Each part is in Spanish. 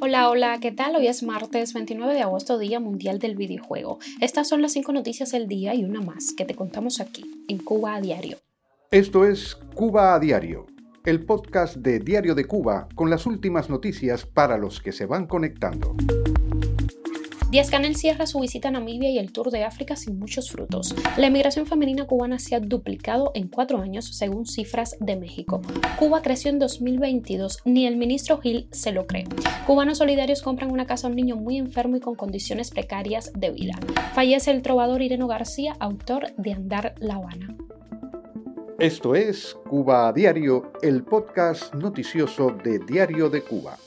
Hola, hola, ¿qué tal? Hoy es martes 29 de agosto, Día Mundial del Videojuego. Estas son las cinco noticias del día y una más que te contamos aquí, en Cuba a Diario. Esto es Cuba a Diario, el podcast de Diario de Cuba con las últimas noticias para los que se van conectando. Díaz Canel cierra su visita a Namibia y el Tour de África sin muchos frutos. La emigración femenina cubana se ha duplicado en cuatro años, según cifras de México. Cuba creció en 2022, ni el ministro Gil se lo cree. Cubanos solidarios compran una casa a un niño muy enfermo y con condiciones precarias de vida. Fallece el trovador Ireno García, autor de Andar La Habana. Esto es Cuba Diario, el podcast noticioso de Diario de Cuba.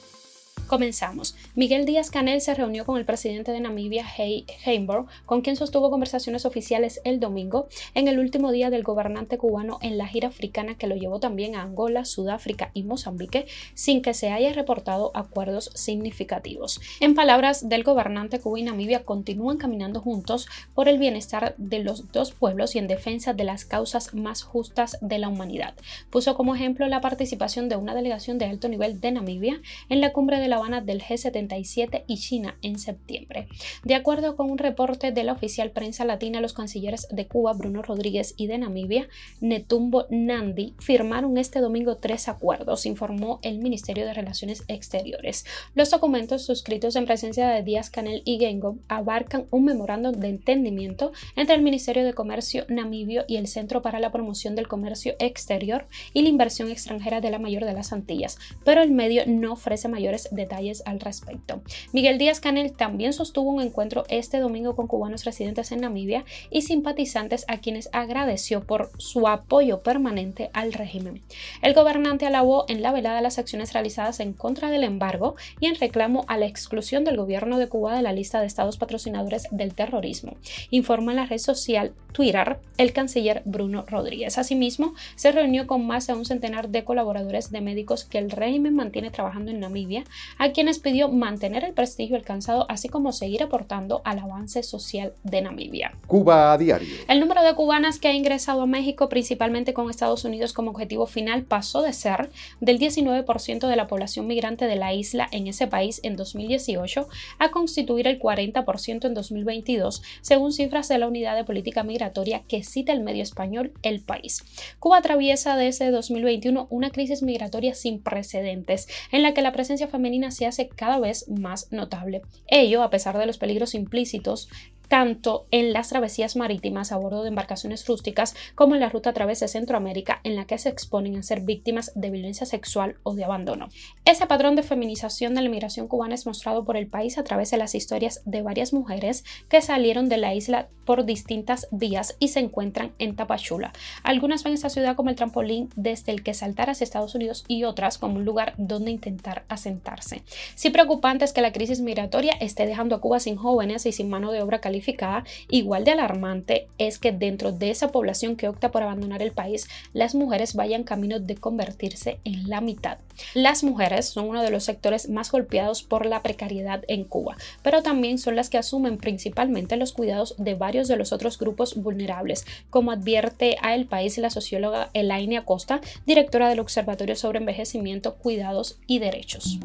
Comenzamos. Miguel Díaz Canel se reunió con el presidente de Namibia, Hey Heimborg, con quien sostuvo conversaciones oficiales el domingo, en el último día del gobernante cubano en la gira africana que lo llevó también a Angola, Sudáfrica y Mozambique, sin que se haya reportado acuerdos significativos. En palabras del gobernante, Cuba y Namibia continúan caminando juntos por el bienestar de los dos pueblos y en defensa de las causas más justas de la humanidad. Puso como ejemplo la participación de una delegación de alto nivel de Namibia en la cumbre de la del G77 y China en septiembre. De acuerdo con un reporte de la oficial prensa latina, los cancilleres de Cuba, Bruno Rodríguez, y de Namibia, Netumbo Nandi, firmaron este domingo tres acuerdos, informó el Ministerio de Relaciones Exteriores. Los documentos suscritos en presencia de Díaz Canel y Gengo abarcan un memorándum de entendimiento entre el Ministerio de Comercio namibio y el Centro para la Promoción del Comercio Exterior y la Inversión Extranjera de la Mayor de las Antillas, pero el medio no ofrece mayores detalles detalles al respecto. Miguel Díaz Canel también sostuvo un encuentro este domingo con cubanos residentes en Namibia y simpatizantes a quienes agradeció por su apoyo permanente al régimen. El gobernante alabó en la velada las acciones realizadas en contra del embargo y en reclamo a la exclusión del gobierno de Cuba de la lista de estados patrocinadores del terrorismo, informa en la red social Twitter el canciller Bruno Rodríguez. Asimismo, se reunió con más de un centenar de colaboradores de médicos que el régimen mantiene trabajando en Namibia, a quienes pidió mantener el prestigio alcanzado, así como seguir aportando al avance social de Namibia. Cuba a diario. El número de cubanas que ha ingresado a México, principalmente con Estados Unidos como objetivo final, pasó de ser del 19% de la población migrante de la isla en ese país en 2018 a constituir el 40% en 2022, según cifras de la Unidad de Política Migratoria que cita el medio español El País. Cuba atraviesa desde 2021 una crisis migratoria sin precedentes, en la que la presencia femenina se hace cada vez más notable. Ello a pesar de los peligros implícitos tanto en las travesías marítimas a bordo de embarcaciones rústicas como en la ruta a través de Centroamérica en la que se exponen a ser víctimas de violencia sexual o de abandono. Ese patrón de feminización de la inmigración cubana es mostrado por el país a través de las historias de varias mujeres que salieron de la isla por distintas vías y se encuentran en Tapachula. Algunas ven esta ciudad como el trampolín desde el que saltar hacia Estados Unidos y otras como un lugar donde intentar asentarse. Sí preocupante es que la crisis migratoria esté dejando a Cuba sin jóvenes y sin mano de obra calificada igual de alarmante es que dentro de esa población que opta por abandonar el país, las mujeres vayan camino de convertirse en la mitad. Las mujeres son uno de los sectores más golpeados por la precariedad en Cuba, pero también son las que asumen principalmente los cuidados de varios de los otros grupos vulnerables, como advierte a El País la socióloga Elaine Acosta, directora del Observatorio sobre Envejecimiento, Cuidados y Derechos.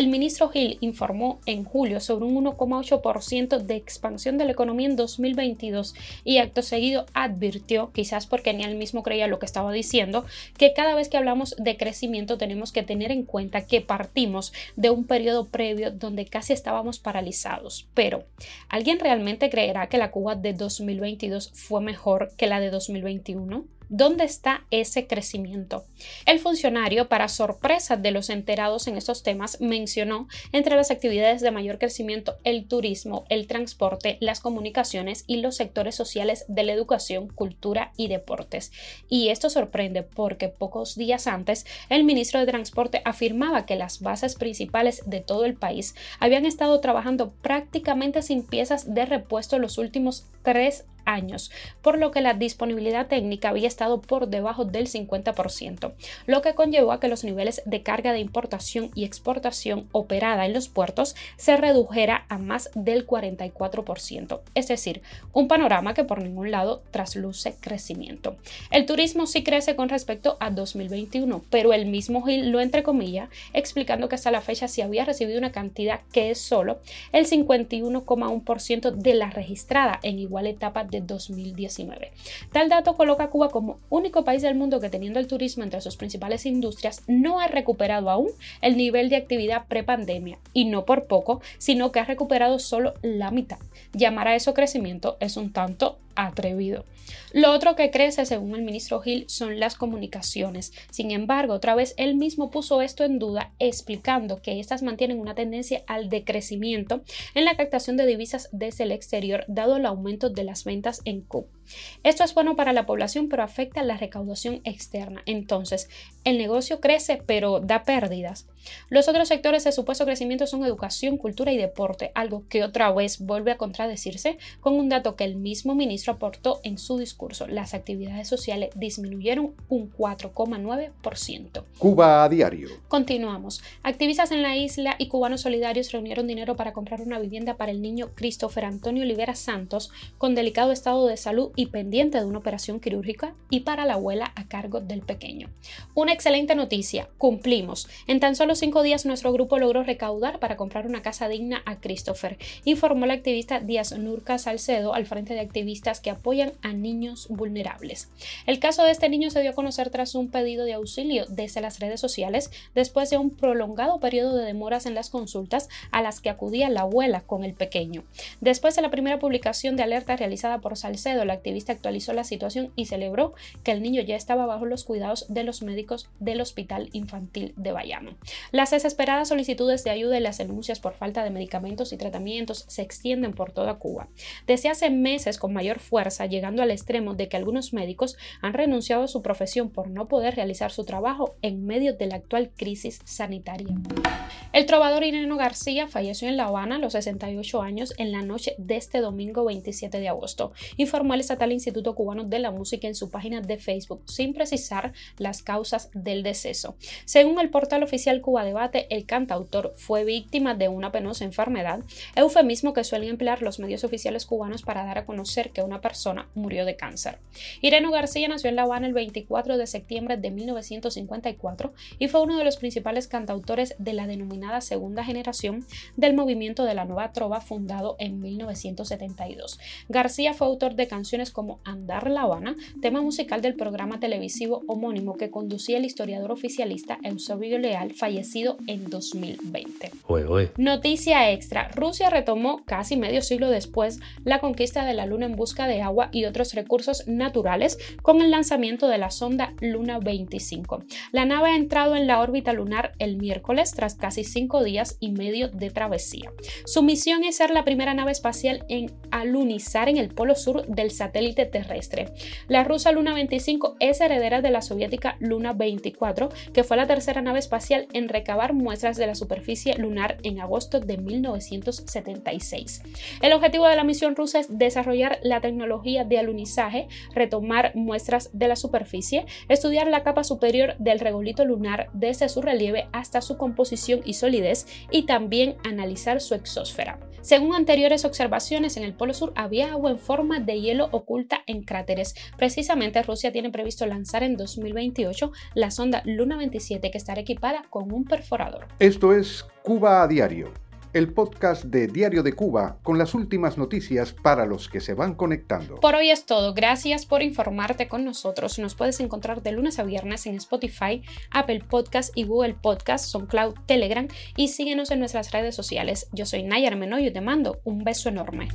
El ministro Gil informó en julio sobre un 1,8% de expansión de la economía en 2022 y acto seguido advirtió, quizás porque ni él mismo creía lo que estaba diciendo, que cada vez que hablamos de crecimiento tenemos que tener en cuenta que partimos de un periodo previo donde casi estábamos paralizados. Pero, ¿alguien realmente creerá que la Cuba de 2022 fue mejor que la de 2021? ¿Dónde está ese crecimiento? El funcionario, para sorpresa de los enterados en estos temas, mencionó entre las actividades de mayor crecimiento el turismo, el transporte, las comunicaciones y los sectores sociales de la educación, cultura y deportes. Y esto sorprende porque pocos días antes el ministro de Transporte afirmaba que las bases principales de todo el país habían estado trabajando prácticamente sin piezas de repuesto los últimos tres años, por lo que la disponibilidad técnica había estado por debajo del 50%, lo que conllevó a que los niveles de carga de importación y exportación operada en los puertos se redujera a más del 44%, es decir, un panorama que por ningún lado trasluce crecimiento. El turismo sí crece con respecto a 2021, pero el mismo Gil lo entrecomilla, explicando que hasta la fecha se había recibido una cantidad que es solo el 51,1% de la registrada en igual etapa de 2019. Tal dato coloca a Cuba como único país del mundo que teniendo el turismo entre sus principales industrias no ha recuperado aún el nivel de actividad prepandemia y no por poco, sino que ha recuperado solo la mitad. Llamar a eso crecimiento es un tanto atrevido. Lo otro que crece, según el ministro Gil, son las comunicaciones. Sin embargo, otra vez él mismo puso esto en duda, explicando que estas mantienen una tendencia al decrecimiento en la captación de divisas desde el exterior, dado el aumento de las ventas en CUP. Esto es bueno para la población, pero afecta la recaudación externa. Entonces, el negocio crece, pero da pérdidas. Los otros sectores de supuesto crecimiento son educación, cultura y deporte, algo que otra vez vuelve a contradecirse con un dato que el mismo ministro aportó en su discurso. Las actividades sociales disminuyeron un 4,9%. Cuba a diario. Continuamos. Activistas en la isla y cubanos solidarios reunieron dinero para comprar una vivienda para el niño Christopher Antonio Olivera Santos con delicado estado de salud y pendiente de una operación quirúrgica y para la abuela a cargo del pequeño. Una excelente noticia. Cumplimos. En tan solo cinco días nuestro grupo logró recaudar para comprar una casa digna a Christopher, informó la activista Díaz Nurca Salcedo al frente de activistas que apoyan a niños vulnerables. El caso de este niño se dio a conocer tras un pedido de auxilio desde las redes sociales después de un prolongado periodo de demoras en las consultas a las que acudía la abuela con el pequeño. Después de la primera publicación de alerta realizada por Salcedo, la activista actualizó la situación y celebró que el niño ya estaba bajo los cuidados de los médicos del Hospital Infantil de Bayamo. Las desesperadas solicitudes de ayuda y las denuncias por falta de medicamentos y tratamientos se extienden por toda Cuba. Desde hace meses con mayor fuerza, llegando al extremo de que algunos médicos han renunciado a su profesión por no poder realizar su trabajo en medio de la actual crisis sanitaria. El trovador Ireno García falleció en La Habana a los 68 años en la noche de este domingo 27 de agosto, informó el Estatal Instituto Cubano de la Música en su página de Facebook, sin precisar las causas del deceso. Según el portal oficial Debate, el cantautor fue víctima de una penosa enfermedad, eufemismo que suelen emplear los medios oficiales cubanos para dar a conocer que una persona murió de cáncer. Ireno García nació en La Habana el 24 de septiembre de 1954 y fue uno de los principales cantautores de la denominada segunda generación del movimiento de la nueva trova fundado en 1972. García fue autor de canciones como Andar La Habana, tema musical del programa televisivo homónimo que conducía el historiador oficialista Eusebio Leal, fallecido en 2020. Noticia extra, Rusia retomó casi medio siglo después la conquista de la Luna en busca de agua y otros recursos naturales con el lanzamiento de la sonda Luna 25. La nave ha entrado en la órbita lunar el miércoles tras casi cinco días y medio de travesía. Su misión es ser la primera nave espacial en alunizar en el polo sur del satélite terrestre. La rusa Luna 25 es heredera de la soviética Luna 24, que fue la tercera nave espacial en recabar muestras de la superficie lunar en agosto de 1976. El objetivo de la misión rusa es desarrollar la tecnología de alunizaje, retomar muestras de la superficie, estudiar la capa superior del regolito lunar desde su relieve hasta su composición y solidez y también analizar su exósfera. Según anteriores observaciones, en el Polo Sur había agua en forma de hielo oculta en cráteres. Precisamente Rusia tiene previsto lanzar en 2028 la sonda Luna 27 que estará equipada con un perforador. Esto es Cuba a Diario, el podcast de Diario de Cuba con las últimas noticias para los que se van conectando. Por hoy es todo. Gracias por informarte con nosotros. Nos puedes encontrar de lunes a viernes en Spotify, Apple Podcast y Google Podcast, son Cloud, Telegram y síguenos en nuestras redes sociales. Yo soy Nayar Menoyo y te mando un beso enorme.